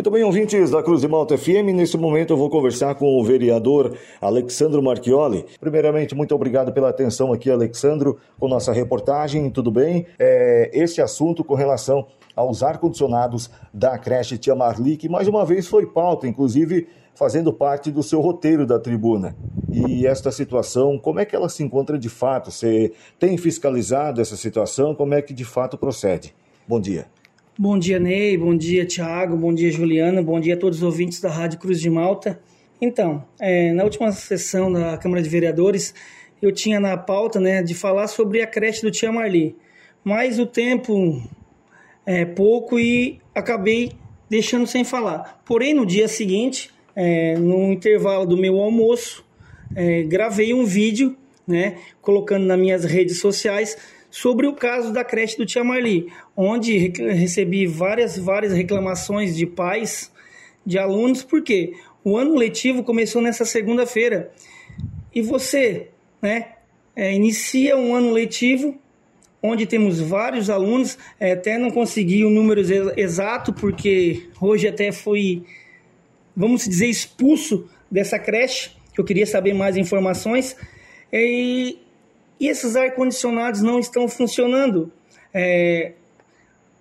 Muito bem, ouvintes da Cruz de Malta FM. Nesse momento eu vou conversar com o vereador Alexandro Marchioli. Primeiramente, muito obrigado pela atenção aqui, Alexandro, com nossa reportagem. Tudo bem? É, este assunto com relação aos ar-condicionados da creche Tia Marli, que mais uma vez foi pauta, inclusive fazendo parte do seu roteiro da tribuna. E esta situação, como é que ela se encontra de fato? Você tem fiscalizado essa situação? Como é que de fato procede? Bom dia. Bom dia, Ney. Bom dia, Tiago. Bom dia, Juliana. Bom dia a todos os ouvintes da Rádio Cruz de Malta. Então, é, na última sessão da Câmara de Vereadores, eu tinha na pauta né, de falar sobre a creche do Tia Marli. Mas o tempo é pouco e acabei deixando sem falar. Porém, no dia seguinte, é, no intervalo do meu almoço, é, gravei um vídeo, né, colocando nas minhas redes sociais sobre o caso da creche do Tia Marli, onde recebi várias, várias reclamações de pais, de alunos, porque o ano letivo começou nessa segunda-feira. E você, né, é, inicia um ano letivo onde temos vários alunos, é, até não consegui o número exato, porque hoje até fui, vamos dizer, expulso dessa creche, que eu queria saber mais informações, e e esses ar-condicionados não estão funcionando. É,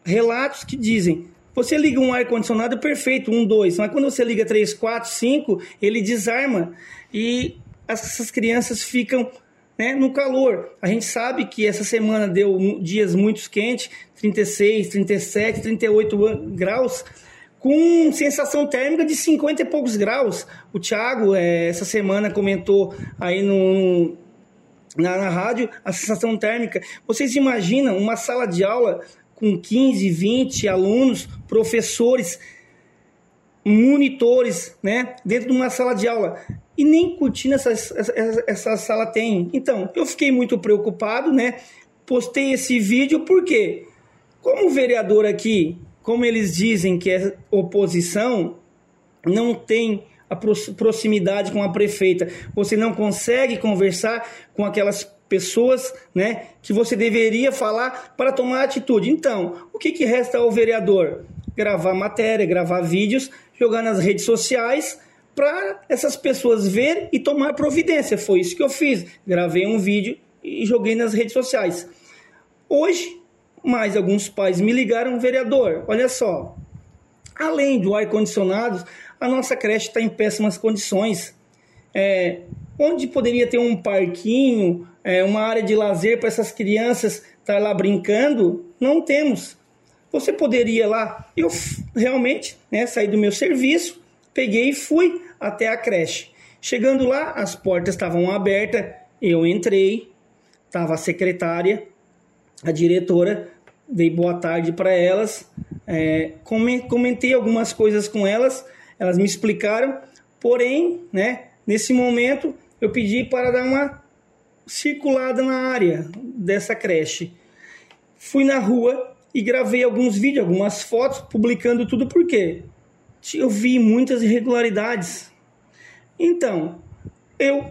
relatos que dizem, você liga um ar-condicionado perfeito, um, dois, mas quando você liga três, quatro, cinco, ele desarma e essas crianças ficam né, no calor. A gente sabe que essa semana deu dias muito quentes, 36, 37, 38 graus, com sensação térmica de 50 e poucos graus. O Thiago, é, essa semana, comentou aí no, na, na rádio a sensação térmica. Vocês imaginam uma sala de aula com 15, 20 alunos, professores, monitores, né, dentro de uma sala de aula. E nem cortina essa, essa, essa sala tem. Então, eu fiquei muito preocupado, né? Postei esse vídeo porque, como vereador aqui, como eles dizem que é oposição, não tem a proximidade com a prefeita, você não consegue conversar com aquelas pessoas, né, que você deveria falar para tomar atitude. Então, o que, que resta ao vereador? Gravar matéria, gravar vídeos, jogar nas redes sociais para essas pessoas ver e tomar providência. Foi isso que eu fiz. Gravei um vídeo e joguei nas redes sociais. Hoje, mais alguns pais me ligaram, vereador, olha só, além do ar-condicionado, a nossa creche está em péssimas condições. É, onde poderia ter um parquinho, é, uma área de lazer para essas crianças estar lá brincando, não temos. Você poderia lá, eu realmente né, saí do meu serviço, peguei e fui até a creche. Chegando lá, as portas estavam abertas, eu entrei, estava a secretária, a diretora, dei boa tarde para elas, é, comentei algumas coisas com elas, elas me explicaram, porém, né, nesse momento eu pedi para dar uma circulada na área dessa creche. Fui na rua e gravei alguns vídeos, algumas fotos, publicando tudo porque eu vi muitas irregularidades. Então, eu,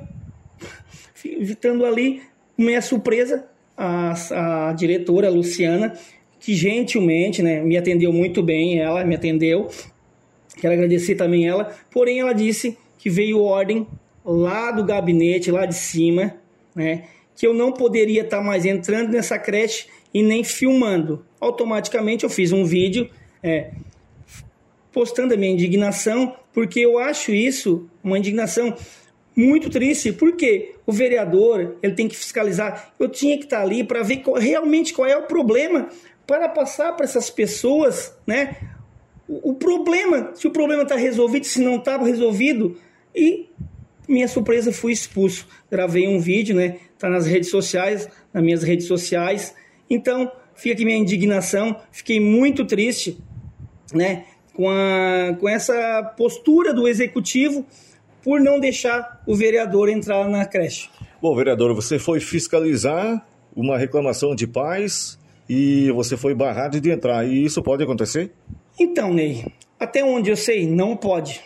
estando ali, minha surpresa, a, a diretora Luciana, que gentilmente né, me atendeu muito bem, ela me atendeu, Quero agradecer também ela. Porém, ela disse que veio ordem lá do gabinete, lá de cima, né? Que eu não poderia estar mais entrando nessa creche e nem filmando. Automaticamente eu fiz um vídeo é, postando a minha indignação, porque eu acho isso uma indignação muito triste, porque o vereador ele tem que fiscalizar. Eu tinha que estar ali para ver qual, realmente qual é o problema, para passar para essas pessoas, né, o, problema, se o problema está resolvido, se não estava resolvido, e minha surpresa fui expulso. Gravei um vídeo, né? Tá nas redes sociais, nas minhas redes sociais. Então, fica aqui minha indignação. Fiquei muito triste, né? Com, a, com essa postura do executivo por não deixar o vereador entrar na creche. Bom, vereador, você foi fiscalizar uma reclamação de pais e você foi barrado de entrar. E isso pode acontecer? Então, Ney, até onde eu sei, não pode.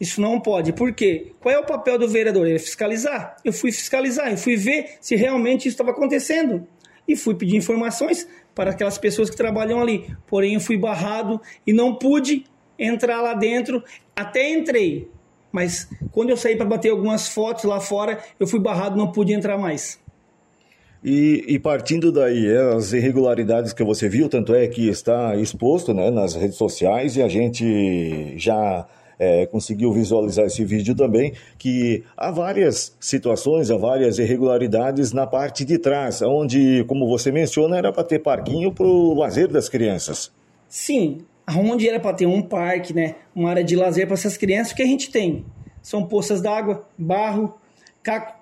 Isso não pode. Por quê? Qual é o papel do vereador? Ele é fiscalizar. Eu fui fiscalizar, eu fui ver se realmente isso estava acontecendo. E fui pedir informações para aquelas pessoas que trabalham ali. Porém, eu fui barrado e não pude entrar lá dentro. Até entrei, mas quando eu saí para bater algumas fotos lá fora, eu fui barrado, não pude entrar mais. E, e, partindo daí, é, as irregularidades que você viu, tanto é que está exposto né, nas redes sociais e a gente já é, conseguiu visualizar esse vídeo também, que há várias situações, há várias irregularidades na parte de trás, onde, como você menciona, era para ter parquinho para o lazer das crianças. Sim, onde era para ter um parque, né, uma área de lazer para essas crianças, o que a gente tem? São poças d'água, barro,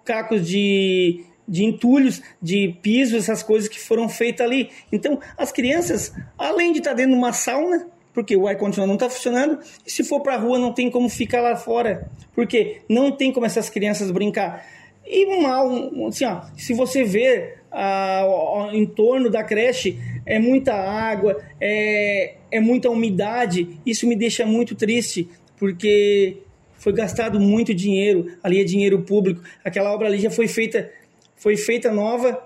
cacos de de entulhos, de piso, essas coisas que foram feitas ali. Então, as crianças, além de estar dentro de uma sauna, porque o ar-condicionado não está funcionando, e se for para a rua não tem como ficar lá fora, porque não tem como essas crianças brincar. E mal, assim, ó, se você ver ah, em torno da creche, é muita água, é, é muita umidade, isso me deixa muito triste, porque foi gastado muito dinheiro, ali é dinheiro público, aquela obra ali já foi feita foi feita nova,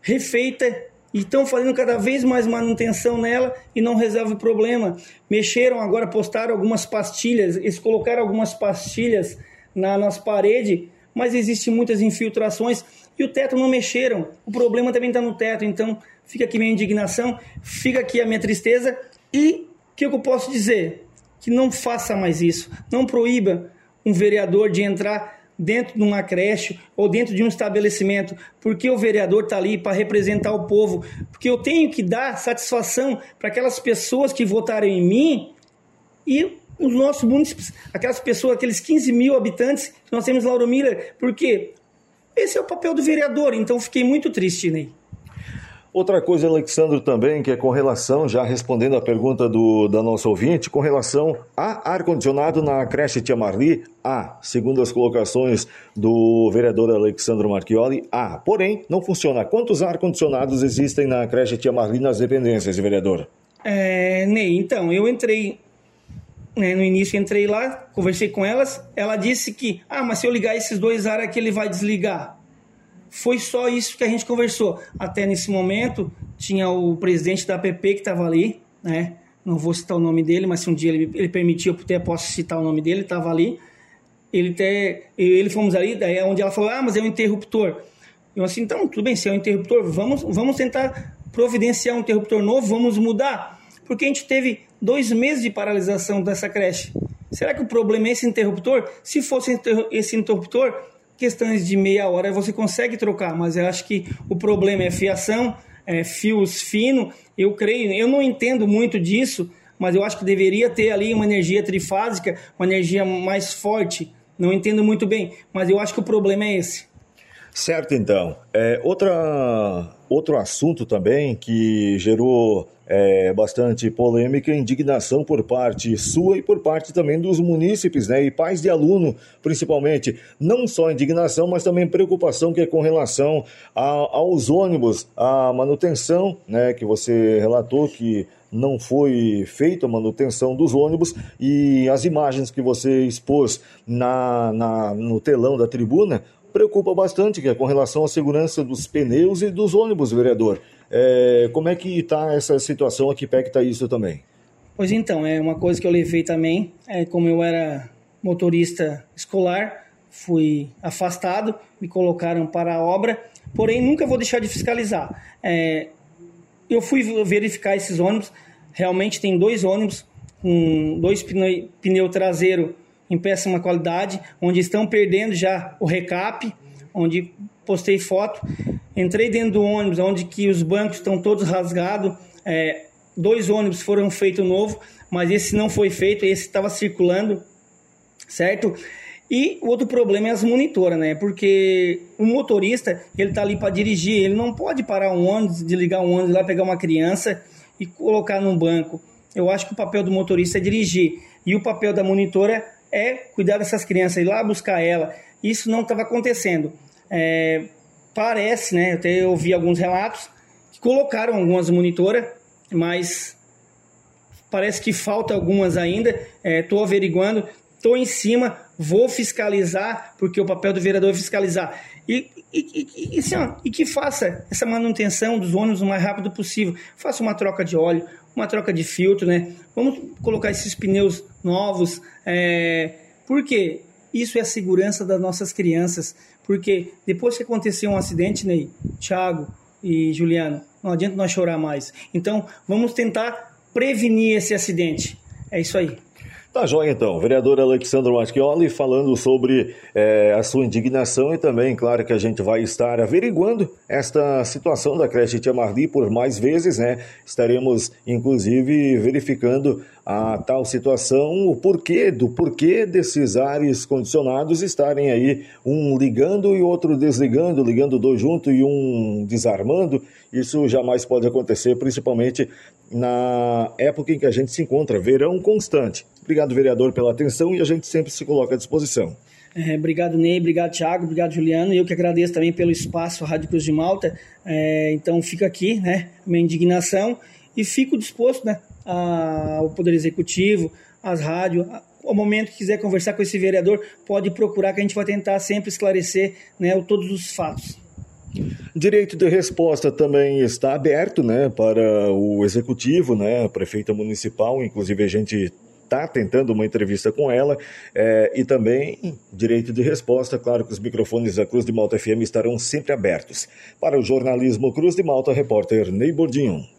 refeita e estão fazendo cada vez mais manutenção nela e não resolve o problema. Mexeram agora, postaram algumas pastilhas, eles colocaram algumas pastilhas na, nas paredes, mas existem muitas infiltrações e o teto não mexeram. O problema também está no teto, então fica aqui minha indignação, fica aqui a minha tristeza e o que eu posso dizer? Que não faça mais isso, não proíba um vereador de entrar dentro de uma creche ou dentro de um estabelecimento, porque o vereador está ali para representar o povo, porque eu tenho que dar satisfação para aquelas pessoas que votaram em mim e os nossos municípios, aquelas pessoas, aqueles 15 mil habitantes que nós temos em Lauro Miller, porque esse é o papel do vereador, então fiquei muito triste, Ney. Outra coisa, Alexandre, também, que é com relação, já respondendo a pergunta do, da nossa ouvinte, com relação a ar-condicionado na creche Tia Marli, A. Segundo as colocações do vereador Alexandre Marchioli, A. Porém, não funciona. Quantos ar-condicionados existem na creche Tia Marli nas dependências, vereador? É, Ney, então, eu entrei né, no início entrei lá, conversei com elas, ela disse que, ah, mas se eu ligar esses dois ar aqui, ele vai desligar. Foi só isso que a gente conversou. Até nesse momento, tinha o presidente da APP que estava ali, né? Não vou citar o nome dele, mas se um dia ele, ele permitir, eu até posso citar o nome dele, estava ali. Ele até, ele fomos ali, daí é onde ela falou, ah, mas é um interruptor. Eu assim, então, tudo bem, se é um interruptor, vamos, vamos tentar providenciar um interruptor novo, vamos mudar. Porque a gente teve dois meses de paralisação dessa creche. Será que o problema é esse interruptor? Se fosse esse interruptor, questões de meia hora você consegue trocar, mas eu acho que o problema é fiação, é fios finos. Eu creio, eu não entendo muito disso, mas eu acho que deveria ter ali uma energia trifásica, uma energia mais forte. Não entendo muito bem, mas eu acho que o problema é esse. Certo, então. É, outra, outro assunto também que gerou é, bastante polêmica e indignação por parte sua e por parte também dos munícipes, né, e pais de aluno, principalmente. Não só indignação, mas também preocupação que é com relação a, aos ônibus, a manutenção, né, que você relatou que não foi feita a manutenção dos ônibus e as imagens que você expôs na, na, no telão da tribuna preocupa bastante, que é com relação à segurança dos pneus e dos ônibus, vereador. É, como é que está essa situação aqui perto está isso também? Pois então, é uma coisa que eu levei também, é, como eu era motorista escolar, fui afastado, me colocaram para a obra, porém nunca vou deixar de fiscalizar. É, eu fui verificar esses ônibus, realmente tem dois ônibus com dois pneu, pneu traseiro em péssima qualidade, onde estão perdendo já o recap, onde postei foto. Entrei dentro do ônibus, onde que os bancos estão todos rasgados. É, dois ônibus foram feitos novo, mas esse não foi feito, esse estava circulando, certo? E o outro problema é as monitoras, né? Porque o motorista, ele tá ali para dirigir, ele não pode parar um ônibus, desligar um ônibus lá, pegar uma criança e colocar num banco. Eu acho que o papel do motorista é dirigir e o papel da monitora é cuidar dessas crianças, ir lá buscar ela. Isso não estava acontecendo. É, parece, né? Eu até ouvi alguns relatos que colocaram algumas monitoras, mas parece que falta algumas ainda. Estou é, averiguando, estou em cima, vou fiscalizar, porque o papel do vereador é fiscalizar. E, e, e, assim, ó, e que faça essa manutenção dos ônibus o mais rápido possível. Faça uma troca de óleo, uma troca de filtro, né? Vamos colocar esses pneus novos. É... Por quê? Isso é a segurança das nossas crianças. Porque depois que aconteceu um acidente, Ney, Thiago e Juliano, não adianta nós chorar mais. Então, vamos tentar prevenir esse acidente. É isso aí. Tá joia então. Vereador Alexandre Matchioli falando sobre é, a sua indignação e também, claro, que a gente vai estar averiguando esta situação da creche Tia Marli por mais vezes, né? Estaremos, inclusive, verificando a tal situação, o porquê, do porquê desses ares condicionados estarem aí, um ligando e outro desligando, ligando dois junto e um desarmando. Isso jamais pode acontecer, principalmente na época em que a gente se encontra, verão constante. Obrigado, vereador, pela atenção e a gente sempre se coloca à disposição. É, obrigado, Ney, obrigado, Thiago, obrigado, Juliano. Eu que agradeço também pelo espaço Rádio Cruz de Malta. É, então, fica aqui, né, minha indignação e fico disposto, né, ao Poder Executivo, às rádios, ao momento que quiser conversar com esse vereador, pode procurar que a gente vai tentar sempre esclarecer né, todos os fatos. Direito de resposta também está aberto né, para o executivo, né, a prefeita municipal, inclusive a gente está tentando uma entrevista com ela é, e também direito de resposta. Claro que os microfones da Cruz de Malta FM estarão sempre abertos. Para o jornalismo Cruz de Malta, repórter Ney Bordinho.